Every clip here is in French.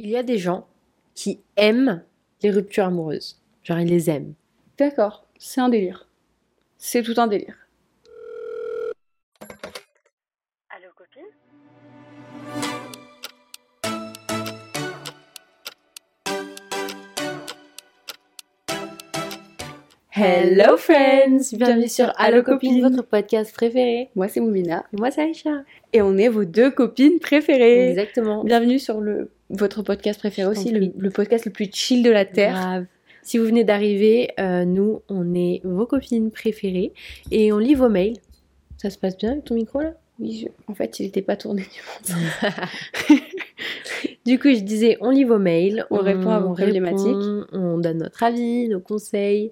Il y a des gens qui aiment les ruptures amoureuses. Genre, ils les aiment. D'accord, c'est un délire. C'est tout un délire. Allô copine? Hello friends Bienvenue sur Allo Copine, votre podcast préféré. Moi c'est Moumina. Et moi c'est Aïcha. Et on est vos deux copines préférées. Exactement. Bienvenue sur le votre podcast préféré aussi, le, podcast le plus chill de la Terre. Grave. Si vous venez d'arriver, euh, nous, on est vos copines préférées et on lit vos mails. Ça se passe bien avec ton micro là? Oui, je- en fait, il n'était pas tourné du monde. Du coup, je disais, on lit vos mails, On répond à vos problématiques. on donne notre avis, nos conseils.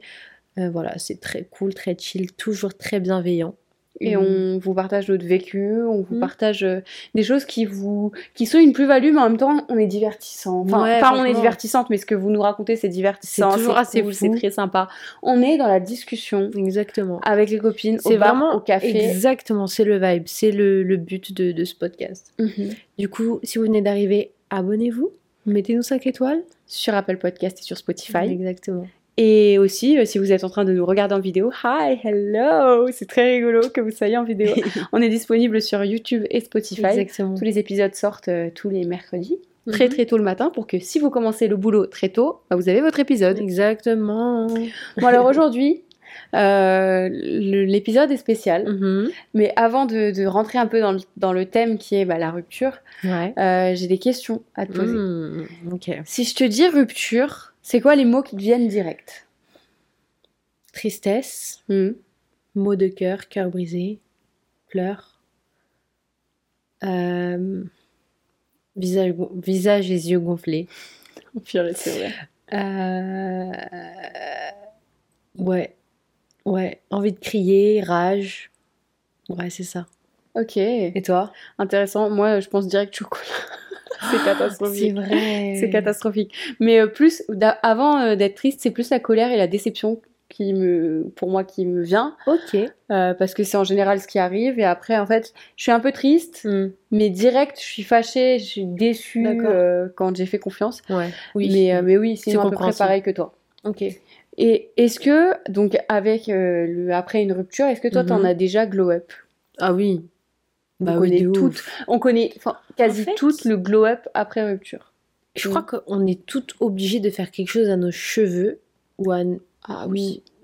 Euh, voilà, c'est très cool, très chill, toujours très bienveillant. Et Mm. on vous partage notre vécu, on vous Mm. partage euh, des choses qui vous qui sont une plus-value, mais en même temps, on est divertissant. Enfin, Ouais, pas on est divertissante, mais ce que vous nous racontez, c'est divertissant. C'est toujours assez cool, c'est très sympa. On est dans la discussion Exactement. avec les copines, C'est vraiment au café. Exactement, c'est le vibe, c'est le, le but de, de ce podcast. Mhm. Du coup, si vous venez d'arriver, abonnez-vous, mettez-nous 5 étoiles. Sur Apple Podcast et sur Spotify. Exactement. Et aussi, euh, si vous êtes en train de nous regarder en vidéo, hi, hello, c'est très rigolo que vous soyez en vidéo. on est disponible sur YouTube et Spotify. Exactement. Tous les épisodes sortent euh, tous les mercredis, très Mhm. très tôt le matin, pour que si vous commencez le boulot très tôt, bah, vous avez votre épisode. Exactement. Bon alors aujourd'hui, euh, l'épisode est spécial, Mhm. mais avant de, de rentrer un peu dans le, dans le thème qui est bah, la rupture, Ouais. euh, j'ai des questions à te poser. Ok. Si je te dis rupture, c'est quoi les mots qui te viennent direct? Tristesse, Hmm. mots de cœur, cœur brisé, pleurs, euh, visage, visage et yeux gonflés. Purée, c'est vrai. Ouais, ouais, envie de crier, rage. Ouais, c'est ça. Ok, Et toi? Intéressant. Moi, je pense direct chocolat. c'est C'est catastrophique. vrai. C'est catastrophique. Mais euh, plus, avant euh, d'être triste, c'est plus la colère et la déception qui me, pour moi, qui me vient. Ok. euh, parce que c'est en général ce qui arrive. Et après, en fait, je suis un peu triste, Hmm. mais direct, je suis fâchée, je suis déçue quand j'ai fait confiance. Ouais. Oui. Mais, mais oui, C'est sinon à peu près pareil que toi. Ok. Et est-ce que, donc, avec euh, le, après une rupture, est-ce que toi, t'en Mhm. as déjà glow up? Ah oui. On Bah oui, connaît toutes. On connaît enfin, quasi En fait- toutes le glow up après rupture. Je crois qu'on est toutes obligées de faire quelque chose à nos cheveux ou à. Ah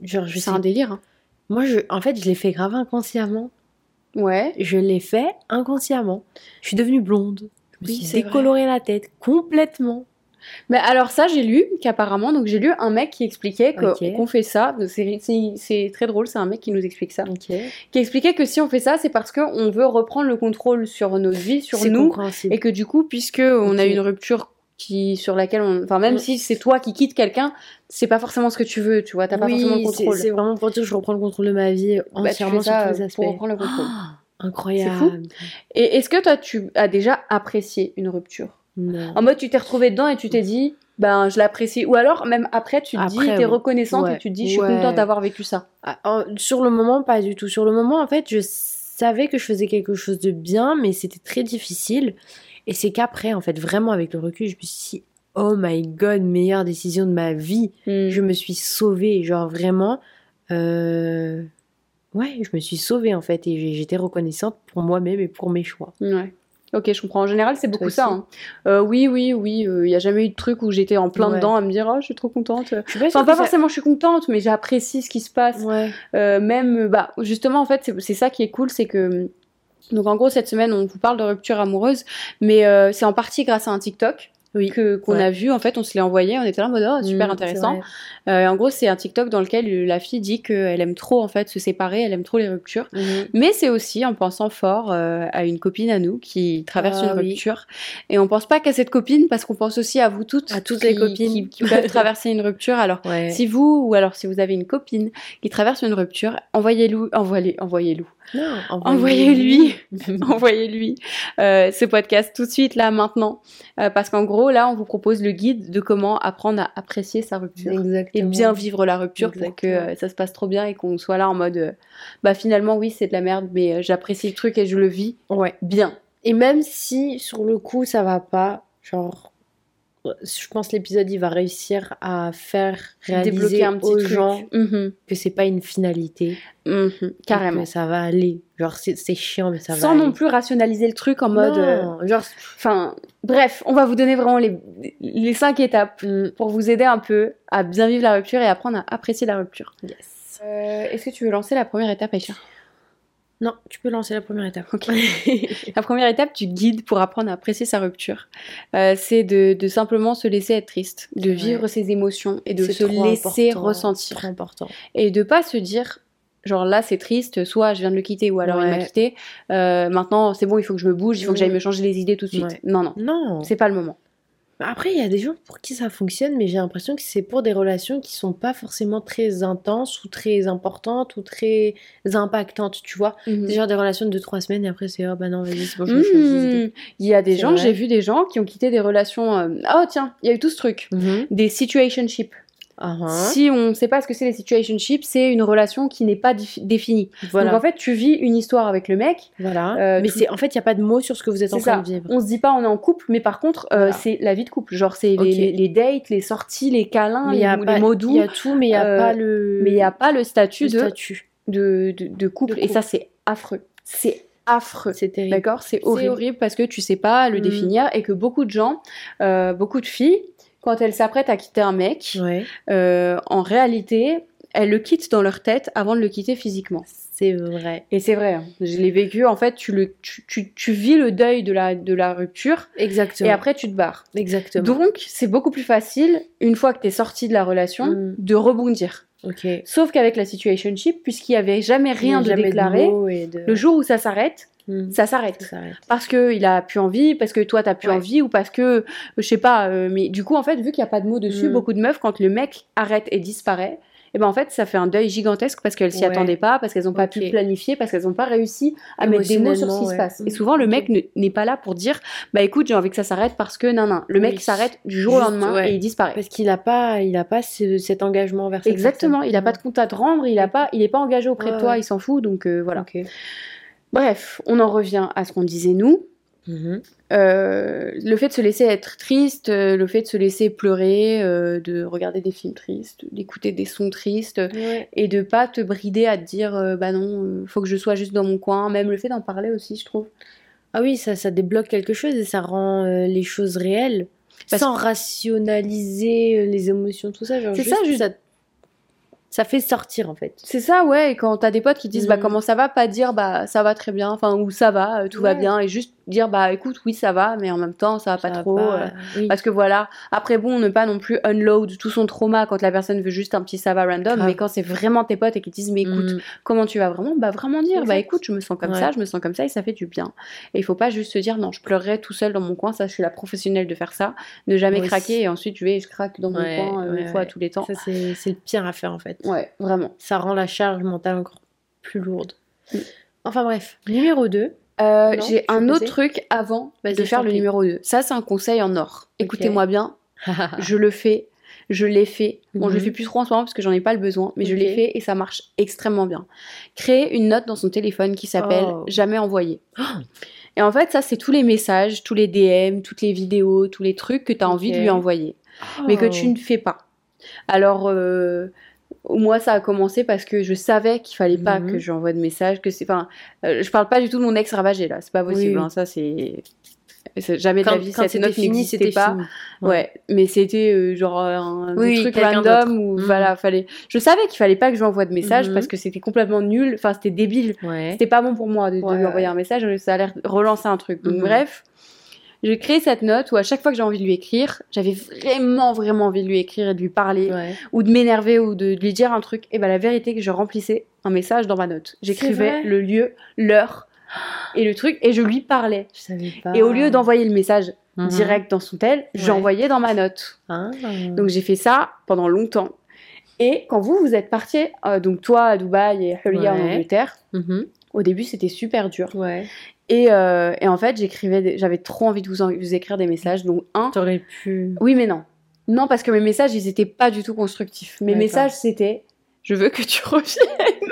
Genre, je c'est sais. un délire. hein. Moi, je, en fait, je l'ai fait grave inconsciemment. Ouais. Je l'ai fait inconsciemment. Je suis devenue blonde. Je me Oui, suis vrai. la tête complètement. Mais alors ça, j'ai lu qu'apparemment, donc j'ai lu un mec qui expliquait qu'on fait ça. C'est- très drôle, c'est un mec qui nous explique ça. Qui expliquait que si on fait ça, c'est parce qu'on veut reprendre le contrôle sur notre vie, sur nous. Et que du coup, puisque on a une rupture qui, sur laquelle on. Enfin, même si c'est toi qui quittes quelqu'un, c'est pas forcément ce que tu veux, tu vois. T'as pas forcément le contrôle. c'est vraiment pour dire que je reprends le contrôle de ma vie Bah, entièrement sur tous les euh, aspects. pour reprendre le contrôle. Ah, incroyable. Fou. Et est-ce que toi, tu as déjà apprécié une rupture? Non. En mode, tu t'es retrouvé dedans et tu t'es dit, ben, je l'apprécie. Ou alors, même après, tu te dis, t'es ouais. reconnaissante Ouais. et tu te dis, je suis Ouais. contente d'avoir vécu ça. Ah, sur le moment, pas du tout. Sur le moment, en fait, je savais que je faisais quelque chose de bien, mais c'était très difficile. Et c'est qu'après, en fait, vraiment avec le recul, je me suis dit, oh my god, meilleure décision de ma vie. Je me suis sauvée, genre vraiment. euh, Ouais, je me suis sauvée en fait, et j'étais reconnaissante pour moi-même et pour mes choix. Ouais. Ok, je comprends. En général, c'est beaucoup ça. hein. Euh, oui, oui, oui. Il n'y a jamais eu de truc où j'étais en plein Ouais. dedans à me dire, oh, je suis trop contente. Je suis pas Enfin, pas forcément je suis contente, mais j'apprécie ce qui se passe. Ouais. Euh, même, euh, bah, justement, en fait, c'est- ça qui est cool, c'est que. Donc, en gros, cette semaine, on vous parle de rupture amoureuse, mais euh, c'est en partie grâce à un TikTok Oui. que qu'on Ouais. a vu. En fait, on se l'est envoyé, on était là en mode, oh, super Mm, intéressant. Euh, en gros, c'est un TikTok dans lequel la fille dit qu'elle aime trop, en fait, se séparer, elle aime trop les ruptures. Mhm. Mais c'est aussi en pensant fort euh, à une copine à nous qui traverse Ah une oui. rupture. Et on pense pas qu'à cette copine parce qu'on pense aussi à vous toutes. À toutes qui- les copines. Qui, qui peuvent traverser une rupture. Alors, Ouais. si vous, ou alors si vous avez une copine qui traverse une rupture, envoyez-lui, envoyez, envoyez-lui, envoyez-lui, envoyez-lui euh, ce podcast tout de suite, là, maintenant. Euh, parce qu'en gros, là, on vous propose le guide de comment apprendre à apprécier sa rupture. Exactement. Et bien vivre la rupture pour que Exactement. euh, ça se passe trop bien et qu'on soit là en mode bah finalement oui c'est de la merde mais j'apprécie le truc et je le vis Ouais. bien. Et même si sur le coup ça va pas, genre je pense l'épisode il va réussir à faire réaliser Débloquer un petit aux truc. gens Mhm, que c'est pas une finalité. mhm, carrément. que ça va aller. Genre c'est chiant mais ça va. Sans non aller. plus rationaliser le truc en mode. euh, genre. Enfin, bref, on va vous donner vraiment les, les cinq étapes mm, pour vous aider un peu à bien vivre la rupture et apprendre à apprécier la rupture. yes. Euh, Est-ce que tu veux lancer la première étape, Aïcha? Non, tu peux lancer la première étape. La première étape du guide pour apprendre à apprécier sa rupture, euh, c'est de, de simplement se laisser être triste, de Ouais. vivre ses émotions et de se laisser important, ressentir. Trop important. Et de pas se dire, genre là c'est triste, soit je viens de le quitter ou alors il m'a quitté, euh, maintenant c'est bon, il faut que je me bouge, il faut que j'aille me changer les idées tout de suite. Ouais. Non, non, Non. c'est pas le moment. Après, il y a des gens pour qui ça fonctionne, mais j'ai l'impression que c'est pour des relations qui sont pas forcément très intenses ou très importantes ou très impactantes, tu vois. Mhm. C'est genre des relations de 2-3 semaines et après c'est oh bah non, vas-y, c'est bon, je idées. Mhm. Il y a des gens, j'ai vu des gens qui ont quitté des relations. euh, Oh tiens, il y a eu tout ce truc. Mhm. Des situationships. Hein. Si on ne sait pas ce que c'est les situationships, c'est une relation qui n'est pas défi- définie. Voilà. Donc en fait, tu vis une histoire avec le mec. voilà. euh, mais tout- c'est en fait, il y a pas de mots sur ce que vous êtes en train ça. de vivre. On se dit pas on est en couple, mais par contre, euh, Voilà. c'est la vie de couple. Genre, c'est les, dates, les sorties, les câlins, Mais les, y a les pas mots il doux. y a tout, mais il y a euh, pas le Mais il n'y a pas le statut, le de, statut. de, de, de couple. De Et ça, c'est affreux. C'est affreux. C'est terrible. D'accord? C'est horrible. horrible. parce que tu sais pas le Mm. définir et que beaucoup de gens, euh, beaucoup de filles, quand elles s'apprêtent à quitter un mec, Ouais. euh, en réalité, elles le quittent dans leur tête avant de le quitter physiquement. C'est vrai. Et c'est vrai, hein. je l'ai vécu. En fait, tu, le, tu, tu, tu vis le deuil de la, de la rupture Exactement. et après tu te barres. Exactement. Donc, c'est beaucoup plus facile, une fois que tu es sorti de la relation, Mm. de rebondir. ok. Sauf qu'avec la situationship, puisqu'il n'y avait jamais rien de jamais déclaré, de- le jour où ça s'arrête, Mm. ça s'arrête. Parce que il a plus envie, parce que toi t'as plus Ouais. envie, ou parce que je sais pas. euh, mais du coup, en fait, vu qu'il n'y a pas de mots dessus, Mm. beaucoup de meufs, quand le mec arrête et disparaît, et ben en fait, ça fait un deuil gigantesque parce qu'elles s'y Ouais. attendaient pas, parce qu'elles n'ont pas pu planifier, parce qu'elles n'ont pas réussi à mettre des mots sur ce qui se passe. Et souvent, le mec ne- n'est pas là pour dire, bah écoute, j'ai envie que ça s'arrête parce que non, non. Le mec Oui. s'arrête du jour au lendemain ouais. et il disparaît. Parce qu'il a pas, il a pas ce- cet engagement envers cette Exactement, personne. il a pas de compte à te rendre, il a pas, il est pas engagé auprès de toi, il s'en fout, donc euh, voilà. Bref, on en revient à ce qu'on disait nous. Mhm. Euh, le fait de se laisser être triste, euh, le fait de se laisser pleurer, euh, de regarder des films tristes, d'écouter des sons tristes, Ouais. et de pas te brider à te dire euh, bah non, faut que je sois juste dans mon coin. Même le fait d'en parler aussi, je trouve. Ah oui, ça, ça débloque quelque chose et ça rend les choses réelles. Parce Sans rationaliser les émotions, tout ça. C'est ça, juste- ça, ça fait sortir en fait. C'est ça, ouais. Et quand t'as des potes qui disent bah Mhm. comment ça va, pas dire bah ça va très bien, enfin ou ça va, euh, tout va bien, et juste dire bah écoute oui ça va, mais en même temps ça va pas va trop. pas, euh, oui. Parce que voilà, après bon, ne pas non plus unload tout son trauma quand la personne veut juste un petit ça va random, Grave. mais quand c'est vraiment tes potes et qu'ils disent mais écoute, Mm. comment tu vas vraiment Bah vraiment dire, bah écoute, je me sens comme Ouais. ça, je me sens comme ça et ça fait du bien. Et il faut pas juste se dire non, je pleurerai tout seul dans mon coin, ça je suis la professionnelle de faire ça, ne jamais craquer et ensuite je vais je craque dans mon Ouais, coin euh, ouais, une fois tous les temps. Ça, c'est c'est le pire à faire en fait. Ouais, vraiment. Ça rend la charge mentale encore plus lourde. Mm. Enfin bref, numéro 2. Euh, J'ai un autre truc avant de faire le prie. numéro 2. Ça, c'est un conseil en or. Écoutez-moi bien, je le fais, je l'ai fait. Bon, je le Mhm. fais plus trop en ce moment parce que j'en ai pas le besoin, mais je l'ai fait et ça marche extrêmement bien. Créer une note dans son téléphone qui s'appelle Oh. Jamais envoyé. Et en fait, ça, c'est tous les messages, tous les DM, toutes les vidéos, tous les trucs que tu as envie de lui envoyer, mais que Oh. tu ne fais pas. Alors, euh, moi, ça a commencé parce que je savais qu'il fallait pas Mhm. que je lui envoie de messages, que c'est, enfin, euh, je parle pas du tout de mon ex ravagé là, c'est pas possible, Oui, hein, ça c'est, jamais de Quand, la vie cette note n'existait pas. fini. Ouais, mais c'était euh, genre un Oui, quelqu'un random où Mhm. voilà, fallait. Je savais qu'il fallait pas que je lui envoie de messages Mhm. parce que c'était complètement nul, enfin c'était débile. Ouais. C'était pas bon pour moi de, de Ouais, lui envoyer ouais. un message, ça a l'air de relancer un truc. Donc Mhm. bref, j'ai créé cette note où à chaque fois que j'ai envie de lui écrire, j'avais vraiment vraiment envie de lui écrire et de lui parler Ouais. ou de m'énerver ou de, de lui dire un truc. Et ben la vérité c'est que je remplissais un message dans ma note. J'écrivais le lieu, l'heure et le truc et je lui parlais. Je savais pas. Et au lieu d'envoyer le message Mhm. direct dans son tel, Ouais. j'envoyais dans ma note. Ah. Donc j'ai fait ça pendant longtemps. Et quand vous, vous êtes partis, euh, donc toi à Dubaï et Huria en Ouais. Angleterre, Mhm. au début c'était super dur. Ouais. Et, euh, et en fait, j'écrivais, des- j'avais trop envie de vous, en- vous écrire des messages. Donc un, T'aurais pu. oui mais non. Non parce que mes messages, ils étaient pas du tout constructifs. Mes messages c'était, je veux que tu reviennes.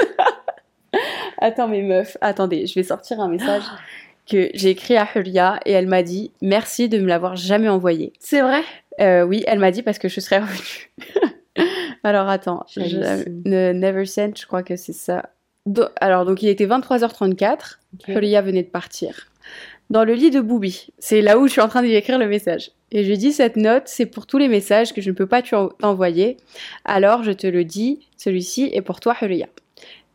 Attends mes meufs, attendez, je vais sortir un message que j'ai écrit à Huria et elle m'a dit merci de me l'avoir jamais envoyé. C'est vrai? Euh, oui, elle m'a dit parce que je serais revenue. Alors attends, je- Never Sent, je crois que c'est ça. Do- alors donc il était 23h34, Huria venait de partir. Dans le lit de Boubi, c'est là où je suis en train de lui écrire le message. Et je lui dis cette note, c'est pour tous les messages que je ne peux pas t'envoyer. Alors je te le dis, celui-ci est pour toi Huria.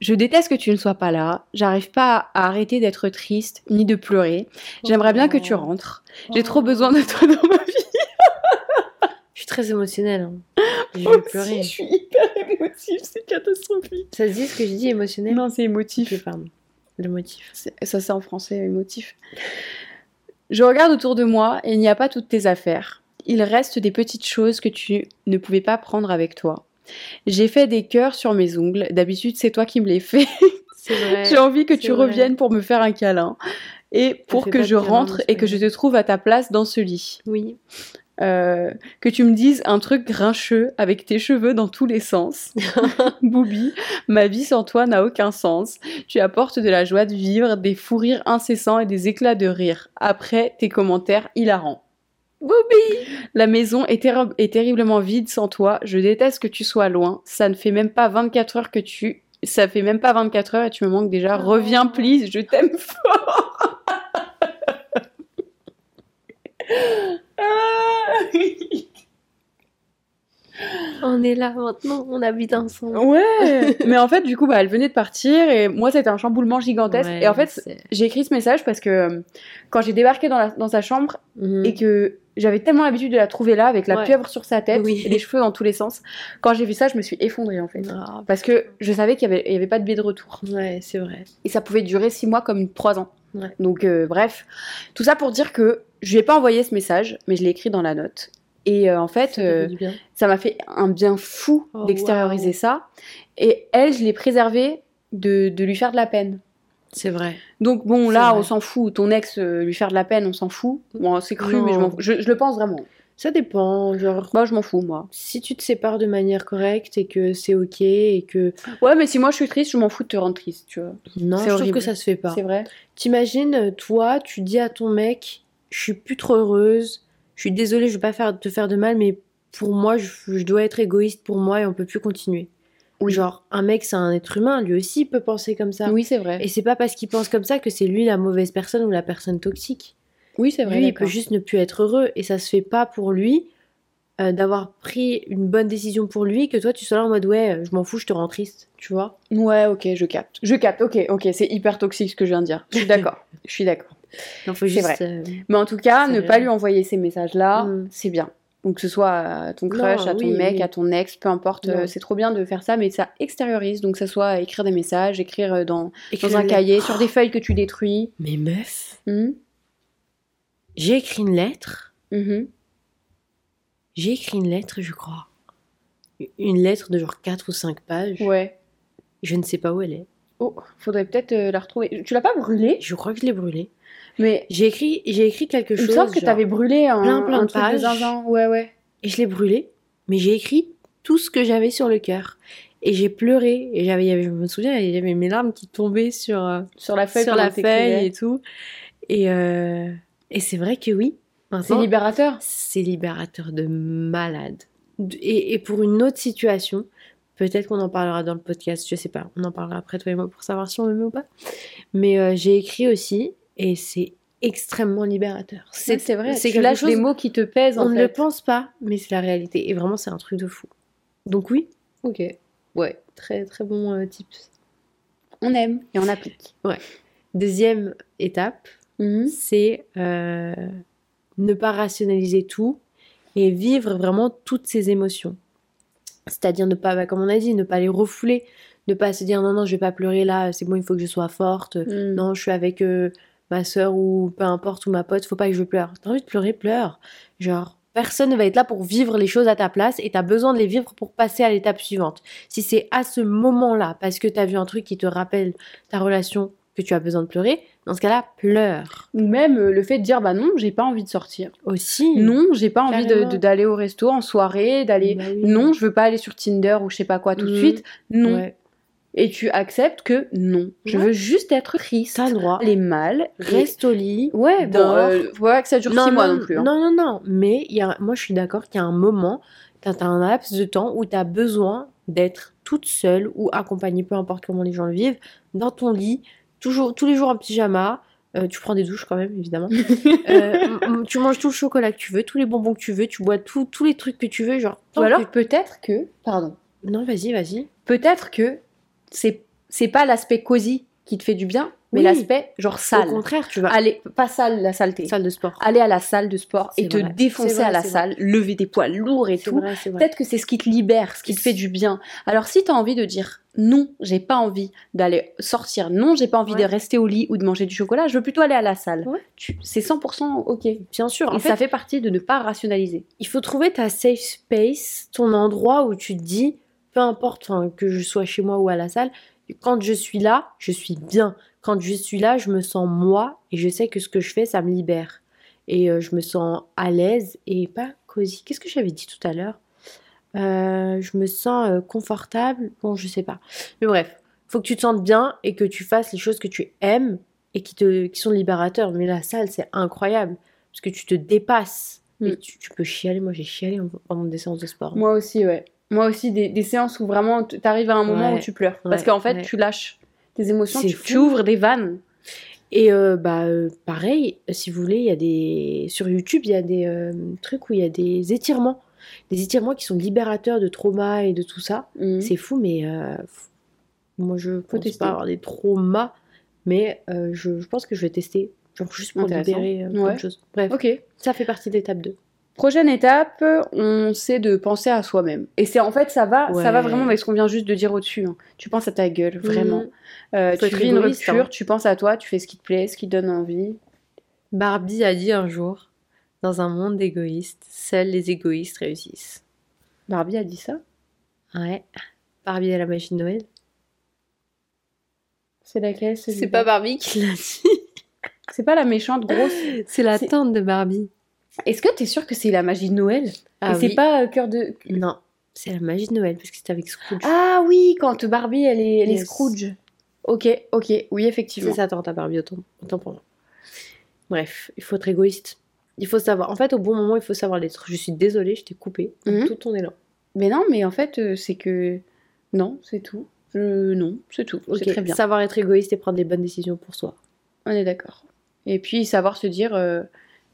Je déteste que tu ne sois pas là. J'arrive pas à arrêter d'être triste ni de pleurer. J'aimerais bien que tu Oh. rentres. J'ai trop besoin de toi dans ma vie. Je suis très émotionnelle. hein. Je vais pleurer. Je suis hyper émotive, c'est catastrophique. Ça se dit ce que j'ai dit émotionnel Non, c'est émotif. Ok, pardon. Le motif. Ça, c'est en français émotif. Je regarde autour de moi et il n'y a pas toutes tes affaires. Il reste des petites choses que tu ne pouvais pas prendre avec toi. J'ai fait des cœurs sur mes ongles. D'habitude, c'est toi qui me les fais. C'est vrai. J'ai envie que tu vrai. reviennes pour me faire un câlin. Et pour que je rentre et que je te trouve à ta place dans ce lit. Oui. Euh, que tu me dises un truc grincheux avec tes cheveux dans tous les sens. Boubi, ma vie sans toi n'a aucun sens. Tu apportes de la joie de vivre, des fous rires incessants et des éclats de rire. Après tes commentaires hilarants. Boubi La maison est, est terriblement vide sans toi. Je déteste que tu sois loin. Ça ne fait même pas 24 heures que tu... Ça fait même pas 24 heures et tu me manques déjà. Reviens, please, je t'aime fort. Ah. On est là maintenant, on habite ensemble. Ouais, mais en fait, du coup, bah, elle venait de partir et moi, c'était un chamboulement gigantesque. Ouais, et en fait, j'ai écrit ce message parce que euh, quand j'ai débarqué dans, la- dans sa chambre Mhm. et que j'avais tellement l'habitude de la trouver là avec la Ouais. pieuvre sur sa tête Oui. et les cheveux dans tous les sens, quand j'ai vu ça, je me suis effondrée en fait. Ah, Parce que je savais qu'il n'y avait, pas de billet de retour. ouais, c'est vrai. Et ça pouvait durer six mois comme trois ans. Ouais. Donc, euh, bref. Tout ça pour dire que je lui ai pas envoyé ce message, mais je l'ai écrit dans la note. Et euh, en fait, euh, ça m'a fait un bien fou Oh, d'extérioriser ça. Et elle, je l'ai préservée de, de lui faire de la peine. C'est vrai. Donc bon, là, vrai. on s'en fout. Ton ex, euh, lui faire de la peine, on s'en fout. Bon, c'est cru, mais je. Je, je le pense vraiment. Ça dépend. Genre, Moi, je m'en fous, moi. si tu te sépares de manière correcte et que c'est ok et que. Ouais, mais si moi je suis triste, je m'en fous de te rendre triste, tu vois. Non, C'est je trouve horrible. que ça se fait pas. C'est vrai. T'imagines, toi, tu dis à ton mec, je suis plus trop heureuse, je suis désolée, je veux pas faire, te faire de mal, mais pour moi, je, je dois être égoïste pour moi et on peut plus continuer. Oui. Genre, un mec, c'est un être humain, lui aussi, peut penser comme ça. Oui, c'est vrai. Et c'est pas parce qu'il pense comme ça que c'est lui la mauvaise personne ou la personne toxique. Oui, c'est vrai. lui, il peut juste ne plus être heureux et ça se fait pas pour lui euh, d'avoir pris une bonne décision pour lui que toi tu sois là en mode ouais, je m'en fous, je te rends triste, tu vois. Ouais, ok, je capte. Je capte, ok, ok, c'est hyper toxique ce que je viens de dire. Je suis d'accord. Je suis d'accord. Non, faut C'est juste. vrai. euh, Mais en tout cas, ne vrai. pas lui envoyer ces messages-là, Mm. c'est bien. Donc que ce soit à ton crush, Non, à ton oui, mec, oui. à ton ex, peu importe, euh, c'est trop bien de faire ça, mais ça extériorise. Donc que ce soit écrire des messages, écrire euh, dans, écrire dans un cahier, sur des feuilles que tu détruis. Mais meuf, Hmm j'ai écrit une lettre. Mhm. J'ai écrit une lettre, je crois. Une lettre de genre 4 ou 5 pages. Ouais. Je ne sais pas où elle est. Oh, faudrait peut-être euh, la retrouver. Tu l'as pas brûlée? Je crois que je l'ai brûlée. Mais J'ai écrit, j'ai écrit quelque il me chose. semble que t'avais brûlé un, plein, plein un de truc de pages. zinzin. Ouais, ouais. Et je l'ai brûlée. Mais j'ai écrit tout ce que j'avais sur le cœur. Et j'ai pleuré. Et j'avais, je me souviens, il y avait mes larmes qui tombaient sur, euh, Sur la feuille. sur la feuille et tout. Et, euh, et c'est vrai que oui. C'est libérateur. c'est libérateur de malade. Et, et pour une autre situation, peut-être qu'on en parlera dans le podcast, je sais pas, on en parlera après toi et moi pour savoir si on le met ou pas. Mais euh, j'ai écrit aussi et c'est extrêmement libérateur. C'est vrai. c'est quelque lâches chose- des mots qui te pèsent. On en ne le pense pas, mais c'est la réalité. Et vraiment, c'est un truc de fou. Donc oui, Ok. ouais, très très bon euh, tips. On aime et on applique. Deuxième étape, Mhm. c'est euh, ne pas rationaliser tout et vivre vraiment toutes ces émotions. C'est-à-dire ne pas, bah, comme on a dit, ne pas les refouler, ne pas se dire non, non, je vais pas pleurer là, c'est bon, il faut que je sois forte. Mhm. Non, je suis avec euh, ma soeur ou peu importe, ou ma pote, faut pas que je pleure. T'as envie de pleurer, pleure. Genre, personne ne va être là pour vivre les choses à ta place et t'as besoin de les vivre pour passer à l'étape suivante. Si c'est à ce moment-là, parce que t'as vu un truc qui te rappelle ta relation, que tu as besoin de pleurer, dans ce cas-là, pleure. Ou même euh, le fait de dire bah non, j'ai pas envie de sortir. Aussi. Non, j'ai pas envie de- Carrément. de- d'aller au resto en soirée, d'aller. Bah oui. Non, je veux pas aller sur Tinder ou je sais pas quoi tout de Mhm. suite. Non. Ouais. Et tu acceptes que non, je Ouais. veux juste être triste. T'as le droit. Les mal. Reste au lit. Ouais, bon, euh, pas que ça dure six mois non plus. hein. Non, non, non. Mais y a, moi, je suis d'accord qu'il y a un moment, t'as as un laps de temps où tu as besoin d'être toute seule ou accompagnée, peu importe comment les gens le vivent, dans ton lit, toujours, tous les jours en pyjama. Euh, tu prends des douches quand même, évidemment. Euh, tu manges tout le chocolat que tu veux, tous les bonbons que tu veux, tu bois tout- tous les trucs que tu veux, genre. Ou alors peut-être que, pardon, Non, vas-y, vas-y. peut-être que c'est c'est pas l'aspect cosy qui te fait du bien, mais Oui. l'aspect genre Au sale. contraire, tu vas. Aller, pas sale, la saleté. Salle de sport. Aller à la salle de sport et te défoncer vrai, à la salle, lever des poids lourds et tout. Peut-être que c'est ce qui te libère, ce qui te fait du bien. Alors si tu as envie de dire non, j'ai pas envie d'aller sortir, non, j'ai pas envie Ouais. de rester au lit ou de manger du chocolat, je veux plutôt aller à la salle. Ouais. C'est 100% ok. Et Bien sûr, en fait, ça fait partie de ne pas rationaliser. il faut trouver ta safe space, ton endroit où tu te dis, peu importe que je sois chez moi ou à la salle, quand je suis là, je suis bien. Quand je suis là, je me sens moi et je sais que ce que je fais, ça me libère. Et euh, je me sens à l'aise et pas cosy. Qu'est-ce que j'avais dit tout à l'heure? Euh, Je me sens euh, confortable. Bon, je sais pas. Mais bref, faut que tu te sentes bien et que tu fasses les choses que tu aimes et qui, te, qui sont libérateurs. Mais la salle, c'est incroyable parce que tu te dépasses. Mm. Et tu, tu peux chialer. Moi, j'ai chialé en- pendant des séances de sport. Moi aussi, ouais. Moi aussi, des, des séances où vraiment tu arrives à un moment Ouais. où tu pleures. Parce qu'en fait, ouais. tu lâches tes émotions, tu, tu ouvres des vannes. Et euh, bah euh, pareil, si vous voulez, il y a des sur YouTube, il y a des euh, trucs où il y a des étirements, des étirements qui sont libérateurs de trauma et de tout ça. Mhm. C'est fou, mais moi je pense tester. pas avoir des traumas, mais je, je pense que je vais tester, genre juste pour libérer euh, Ouais. de choses. Bref, Ok. ça fait partie de l'étape 2. Prochaine étape, on sait de penser à soi-même. Et c'est en fait, ça va, ça va vraiment avec ce qu'on vient juste de dire au-dessus. hein. Tu penses à ta gueule, vraiment. Mhm. Euh, tu vis une égoïste, rupture, hein. tu penses à toi, tu fais ce qui te plaît, ce qui te donne envie. Barbie a dit un jour, dans un monde d'égoïstes, seuls les égoïstes réussissent. Barbie a dit ça? Ouais. Barbie et la machine Noël. C'est laquelle C'est pas Barbie qui l'a dit. C'est pas la méchante grosse. C'est la tante de Barbie. Est-ce que t'es sûre que c'est la magie de Noël? Ah Et c'est pas euh, cœur de. Non, c'est la magie de Noël parce que c'était avec Scrooge. Ah oui, quand Barbie elle est, elle est. Scrooge. Ok, ok, oui effectivement. c'est ça, tante à Barbie, autant, autant pour moi. Bref, il faut être égoïste. Il faut savoir. En fait, au bon moment, il faut savoir l'être. Je suis désolée, je t'ai coupé Mhm. tout ton élan. Mais non, mais en fait euh, c'est que non, c'est tout. Je... Non, c'est tout. Ok, C'est très bien. Savoir être égoïste et prendre les bonnes décisions pour soi. On est d'accord. Et puis savoir se dire, euh,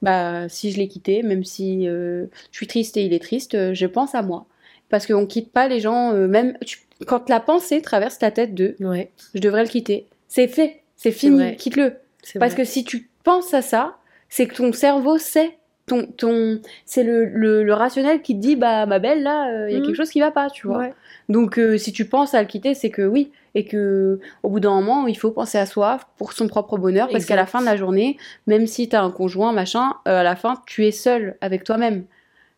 bah si je l'ai quitté, même si euh, je suis triste et il est triste, euh, je pense à moi. Parce qu'on quitte pas les gens, euh, même tu- quand la pensée traverse ta tête de Ouais, je devrais le quitter, c'est fait, c'est fini, quitte-le. Parce vrai. que si tu penses à ça, c'est que ton cerveau sait. Ton, ton, c'est le, le, le rationnel qui te dit, bah ma belle, là, il y a Mhm. quelque chose qui va pas, tu vois. Ouais. Donc si tu penses à le quitter, c'est que oui, et que au bout d'un moment, il faut penser à soi pour son propre bonheur, parce qu'à la fin de la journée, même si tu as un conjoint, machin, euh, à la fin, tu es seul avec toi-même.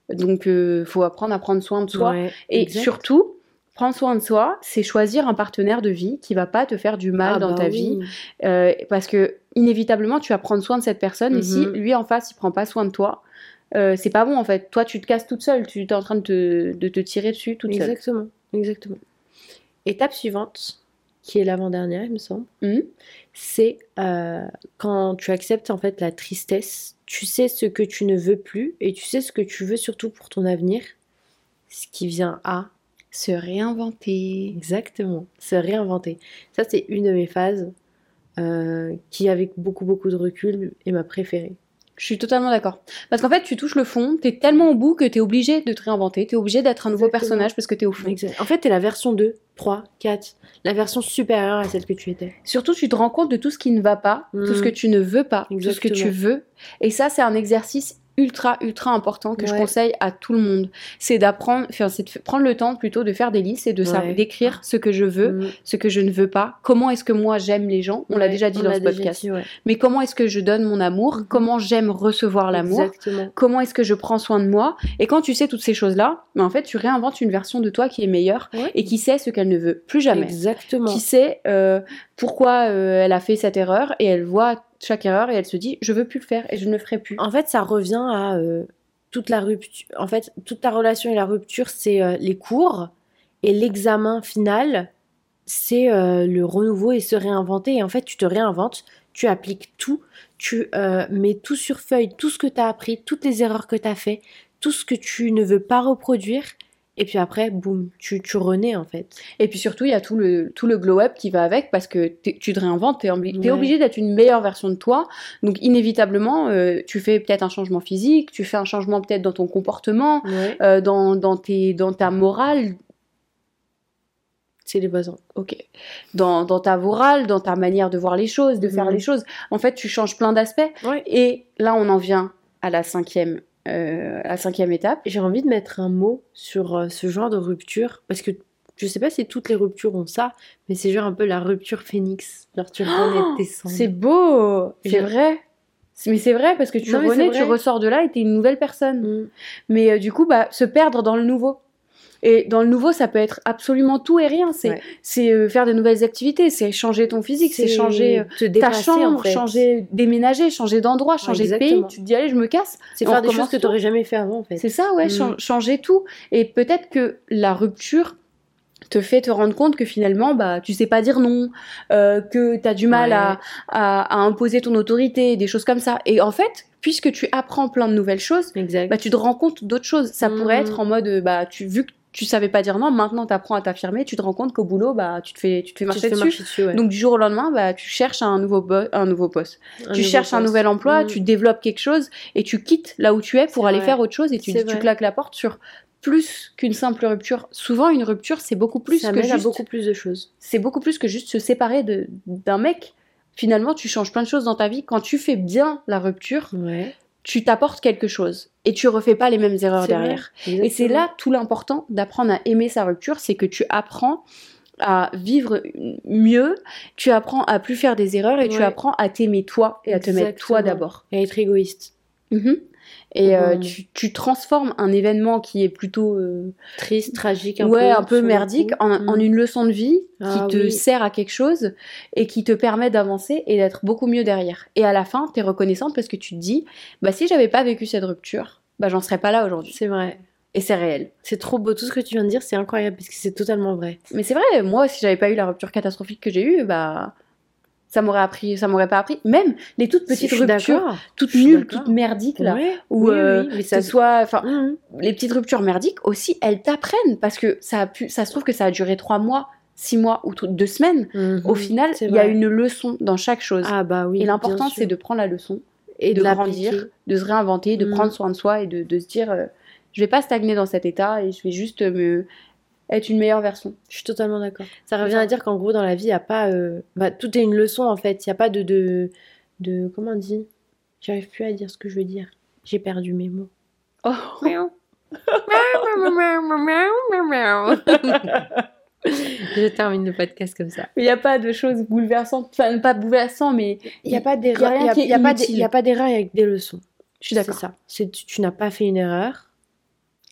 Donc il faut apprendre à prendre soin de soi. Ouais, et exact. surtout, prendre soin de soi, c'est choisir un partenaire de vie qui va pas te faire du mal Ah dans bah ta oui. vie. Euh, parce que inévitablement, tu vas prendre soin de cette personne, et si Mhm. lui en face, il prend pas soin de toi, euh, c'est pas bon en fait. Toi, tu te casses toute seule, tu es en train de te, de te tirer dessus toute seule. Exactement, exactement. Étape suivante, qui est l'avant-dernière, il me semble, Mhm. c'est euh, quand tu acceptes en fait la tristesse, tu sais ce que tu ne veux plus et tu sais ce que tu veux surtout pour ton avenir, ce qui vient à Se réinventer. exactement se réinventer. Ça, c'est une de mes phases euh, qui, avec beaucoup beaucoup de recul, est ma préférée. Je suis totalement d'accord. Parce qu'en fait, tu touches le fond, t'es tellement au bout que t'es obligé de te réinventer, t'es obligé d'être un nouveau Exactement. personnage parce que t'es au fond. En fait, t'es la version 2, 3, 4, la version supérieure à celle que tu étais. Surtout, tu te rends compte de tout ce qui ne va pas, tout ce que tu ne veux pas, tout ce que tu veux. Et ça, c'est un exercice ultra, ultra important que je conseille à tout le monde. C'est d'apprendre, enfin, c'est de prendre le temps plutôt de faire des listes et de savoir- Ouais. d'écrire ce que je veux, Mm. ce que je ne veux pas, comment est-ce que moi j'aime les gens, on l'a déjà dit dans ce podcast, dit, mais comment est-ce que je donne mon amour, Mhm. comment j'aime recevoir l'amour, comment est-ce que je prends soin de moi? Et quand tu sais toutes ces choses-là, ben, en fait, tu réinventes une version de toi qui est meilleure et qui sait ce qu'elle ne veut plus jamais. Exactement. Qui sait euh, pourquoi euh, elle a fait cette erreur et elle voit chaque erreur et elle se dit je veux plus le faire et je ne le ferai plus. En fait, ça revient à euh, toute la rupture. En fait, toute ta relation et la rupture, c'est euh, les cours et l'examen final c'est euh, le renouveau et se réinventer. Et en fait, tu te réinventes, tu appliques tout, tu mets tout sur feuille, tout ce que tu as appris, toutes les erreurs que tu as fait, tout ce que tu ne veux pas reproduire. Et puis après, boum, tu, tu renais en fait. Et puis surtout, il y a tout le, tout le glow-up qui va avec parce que tu te réinventes, tu es, Ouais. obligé d'être une meilleure version de toi. Donc inévitablement, euh, tu fais peut-être un changement physique, tu fais un changement peut-être dans ton comportement, Ouais. euh, dans, dans, tes, dans ta morale, C'est les voisins. ok, dans, dans ta morale, dans ta manière de voir les choses, de faire les choses. En fait, tu changes plein d'aspects. Et là, on en vient à la cinquième, euh, la cinquième étape. J'ai envie de mettre un mot sur euh, ce genre de rupture parce que je sais pas si toutes les ruptures ont ça, mais c'est genre un peu la rupture phénix. Genre tu renais tes cendres. C'est beau, c'est vrai. Mais c'est vrai parce que tu Non, renais, tu ressors de là et t'es une nouvelle personne. Mm. Mais euh, du coup, bah, se perdre dans le nouveau. Et dans le nouveau, ça peut être absolument tout et rien. C'est Ouais. c'est, euh, faire de nouvelles activités, c'est changer ton physique, c'est changer euh, ta chambre, en fait. changer, déménager, changer d'endroit, changer de pays. Tu te dis, allez, je me casse. C'est faire des choses que tu n'aurais jamais fait avant en fait. C'est ça, ouais, Mm. chan- changer tout. Et peut-être que la rupture te fait te rendre compte que finalement, bah, tu sais pas dire non, euh, que tu as du mal Ouais. à, à, à imposer ton autorité, des choses comme ça. Et en fait, puisque tu apprends plein de nouvelles choses, Exact. bah, tu te rends compte d'autres choses. Ça Mm. pourrait être en mode, bah, tu, vu que tu savais pas dire non, maintenant tu apprends à t'affirmer, tu te rends compte qu'au boulot, bah, tu te fais, tu te fais Tu te marcher fais dessus. marcher dessus, ouais. Donc du jour au lendemain, bah, tu cherches un nouveau, un nouveau poste. Un tu nouveau cherches un nouvel emploi, Mm. tu développes quelque chose et tu quittes là où tu es pour aller vrai. faire autre chose et tu, tu claques la porte sur plus qu'une simple rupture. Souvent, une rupture, c'est beaucoup plus ça que à juste, beaucoup plus de choses. c'est beaucoup plus que juste se séparer de- d'un mec. Finalement, tu changes plein de choses dans ta vie. Quand tu fais bien la rupture, Ouais. tu t'apportes quelque chose et tu refais pas les mêmes erreurs derrière. Et c'est là tout l'important d'apprendre à aimer sa rupture, c'est que tu apprends à vivre mieux, tu apprends à plus faire des erreurs et tu apprends à t'aimer toi et à te mettre toi d'abord. Et être égoïste. Mhm. Et euh, tu, tu transformes un événement qui est plutôt euh, Triste, tragique, un ouais, peu. un peu merdique en, Mm. en une leçon de vie Ah qui te oui. sert à quelque chose et qui te permet d'avancer et d'être beaucoup mieux derrière. Et à la fin, tu es reconnaissante parce que tu te dis, bah si j'avais pas vécu cette rupture, bah j'en serais pas là aujourd'hui. C'est vrai. Et c'est réel. C'est trop beau. Tout ce que tu viens de dire, c'est incroyable parce que c'est totalement vrai. Mais c'est vrai, moi, si j'avais pas eu la rupture catastrophique que j'ai eue, bah ça m'aurait appris, ça m'aurait pas appris. Même les toutes petites ruptures, toutes nulles, toutes merdiques là, Ouais. ou Oui, euh, oui, ça soit, enfin, Mhm. les petites ruptures merdiques aussi, elles t'apprennent parce que ça a pu, ça se trouve que ça a duré trois mois, six mois ou deux semaines. Au Mhm. final, il y a une leçon dans chaque chose. Ah bah oui. et l'important, c'est de prendre la leçon, et de de grandir, de se réinventer, de Mhm. prendre soin de soi et de, de se dire, euh, je vais pas stagner dans cet état et je vais juste me être une meilleure version. Je suis totalement d'accord. Ça revient ça. à dire qu'en gros, dans la vie, il n'y a pas. euh, Bah, tout est une leçon en fait. Il n'y a pas de, de. de. Comment on dit? J'arrive plus à dire ce que je veux dire. J'ai perdu mes mots. Oh. je termine le podcast comme ça. Il n'y a pas de choses bouleversantes, enfin pas bouleversantes, mais Il n'y a pas d'erreur. Il y a- pas a d'erreur avec des leçons. je suis C'est d'accord. ça. C'est tu, tu n'as pas fait une erreur.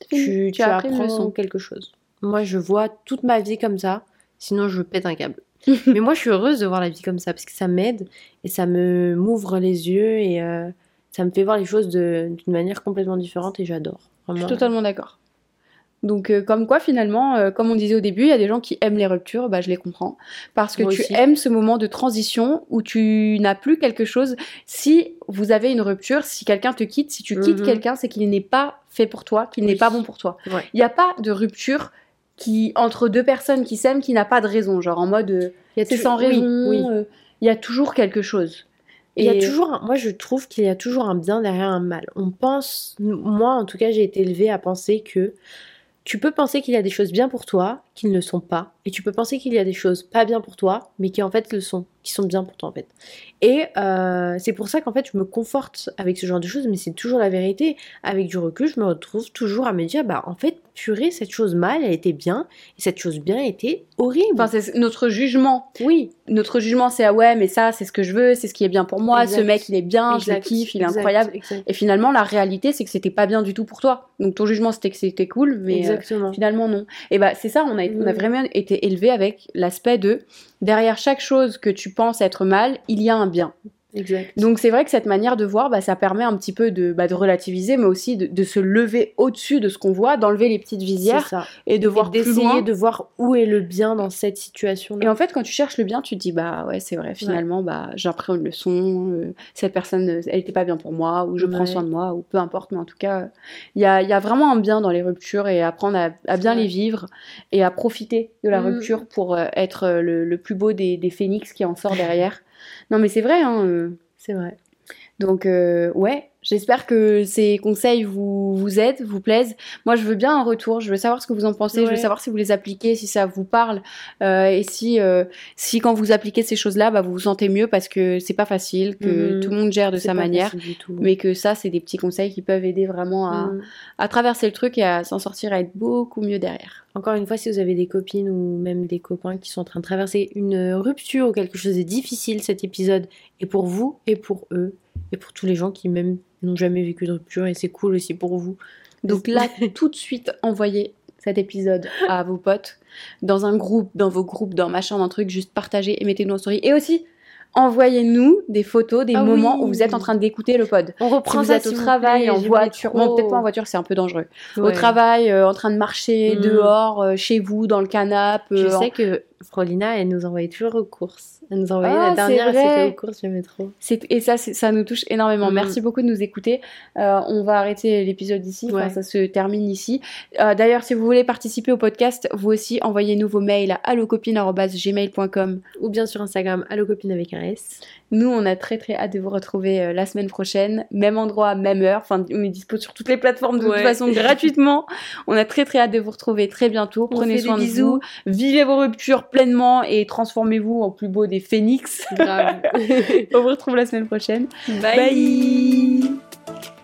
Tu, Tu tu apprends leçon. quelque chose. Moi, je vois toute ma vie comme ça. Sinon, je pète un câble. Mais moi, je suis heureuse de voir la vie comme ça parce que ça m'aide et ça me m'ouvre les yeux et euh, ça me fait voir les choses d'une manière complètement différente et j'adore. Je suis totalement d'accord. Donc, euh, comme quoi, finalement, euh, comme on disait au début, il y a des gens qui aiment les ruptures, bah, je les comprends. Parce que Moi tu aussi. aimes ce moment de transition où tu n'as plus quelque chose. Si vous avez une rupture, si quelqu'un te quitte, si tu quittes Mhm. quelqu'un, c'est qu'il n'est pas fait pour toi, qu'il n'est pas bon pour toi. Ouais. Il n'y a pas de rupture qui entre deux personnes qui s'aiment qui n'a pas de raison. Genre en mode, euh, Il c'est sans raison. oui. euh, Il y a toujours quelque chose. Il y a toujours, un- moi je trouve qu'il y a toujours un bien derrière un mal. On pense, moi en tout cas j'ai été élevée à penser que tu peux penser qu'il y a des choses bien pour toi qui ne le sont pas, et tu peux penser qu'il y a des choses pas bien pour toi, mais qui en fait le sont, qui sont bien pour toi en fait. Et euh, c'est pour ça qu'en fait je me conforte avec ce genre de choses, mais c'est toujours la vérité. Avec du recul, je me retrouve toujours à me dire, bah en fait purée cette chose mal, elle était bien, et cette chose bien était horrible. Enfin, c'est notre jugement. oui, Notre jugement, c'est ah ouais, mais ça, c'est ce que je veux, c'est ce qui est bien pour moi. Exact. Ce mec, il est bien, je le exact, kiffe, il est exact, incroyable. exact. Et finalement, la réalité, c'est que c'était pas bien du tout pour toi. Donc ton jugement, c'était que c'était cool, mais euh, finalement non. Et bah c'est ça, on a, on a vraiment été élevé avec l'aspect de derrière chaque chose que tu penses être mal, il y a un bien. Exact. Donc c'est vrai que cette manière de voir, bah, ça permet un petit peu de, bah, de relativiser, mais aussi de, de se lever au-dessus de ce qu'on voit, d'enlever les petites visières et de voir plus d'essayer de voir où est le bien dans cette situation Et en fait, quand tu cherches le bien, tu te dis bah ouais, c'est vrai. Finalement, bah j'ai appris une leçon. euh, cette personne, elle était pas bien pour moi, ou je prends Ouais. soin de moi, ou peu importe. Mais en tout cas, il y a, il y a vraiment un bien dans les ruptures et apprendre à, à bien vrai. les vivre et à profiter de la Mm. rupture pour euh, être euh, le, le plus beau des, des phénix qui en sort derrière. Non, mais c'est vrai. Hein, euh, c'est vrai. donc euh, ouais, j'espère que ces conseils vous, vous aident, vous plaisent. Moi, je veux bien un retour, je veux savoir ce que vous en pensez, je veux savoir si vous les appliquez, si ça vous parle, euh, et si, euh, si quand vous appliquez ces choses-là, bah, vous vous sentez mieux parce que c'est pas facile, que Mhm. tout le monde gère de sa manière, mais que ça, c'est des petits conseils qui peuvent aider vraiment à, Mm. à traverser le truc et à s'en sortir, à être beaucoup mieux derrière. Encore une fois, si vous avez des copines ou même des copains qui sont en train de traverser une rupture ou quelque chose de difficile, cet épisode est pour vous et pour eux et pour tous les gens qui même n'ont jamais vécu de rupture et c'est cool aussi pour vous. Donc là, tout de suite, envoyez cet épisode à vos potes, dans un groupe, dans vos groupes, dans machin, dans un truc, juste partagez et mettez-nous en story. Et aussi, envoyez-nous des photos, des Ah moments oui. où vous êtes en train d'écouter le pod. On Si reprend vous ça êtes au vous travail, plaît, en voiture, bon, peut-être pas en voiture, c'est un peu dangereux. Au travail, euh, en train de marcher, Mm. dehors, euh, chez vous, dans le canapé. Je euh, en- sais que Frolina, elle nous envoyait toujours aux courses. Elle nous envoyait Ah, la dernière, elle s'est fait aux courses, trop. C'est- Et ça, ça nous touche énormément. Mm. Merci beaucoup de nous écouter. Euh, on va arrêter l'épisode ici. Enfin, ça se termine ici. Euh, D'ailleurs, si vous voulez participer au podcast, vous aussi, envoyez-nous vos mails à allocopine.gmail.com. Ou bien sur Instagram, allo copine avec un S. Nous, on a très très hâte de vous retrouver euh, la semaine prochaine. Même endroit, même heure. Enfin, on est dispo sur toutes les plateformes de toute façon gratuitement. On a très très hâte de vous retrouver très bientôt. Prenez des soin de bisous. vous. Vivez vos ruptures pleinement et transformez-vous en plus beau des phénix. Grave. on vous retrouve la semaine prochaine. Bye. Bye.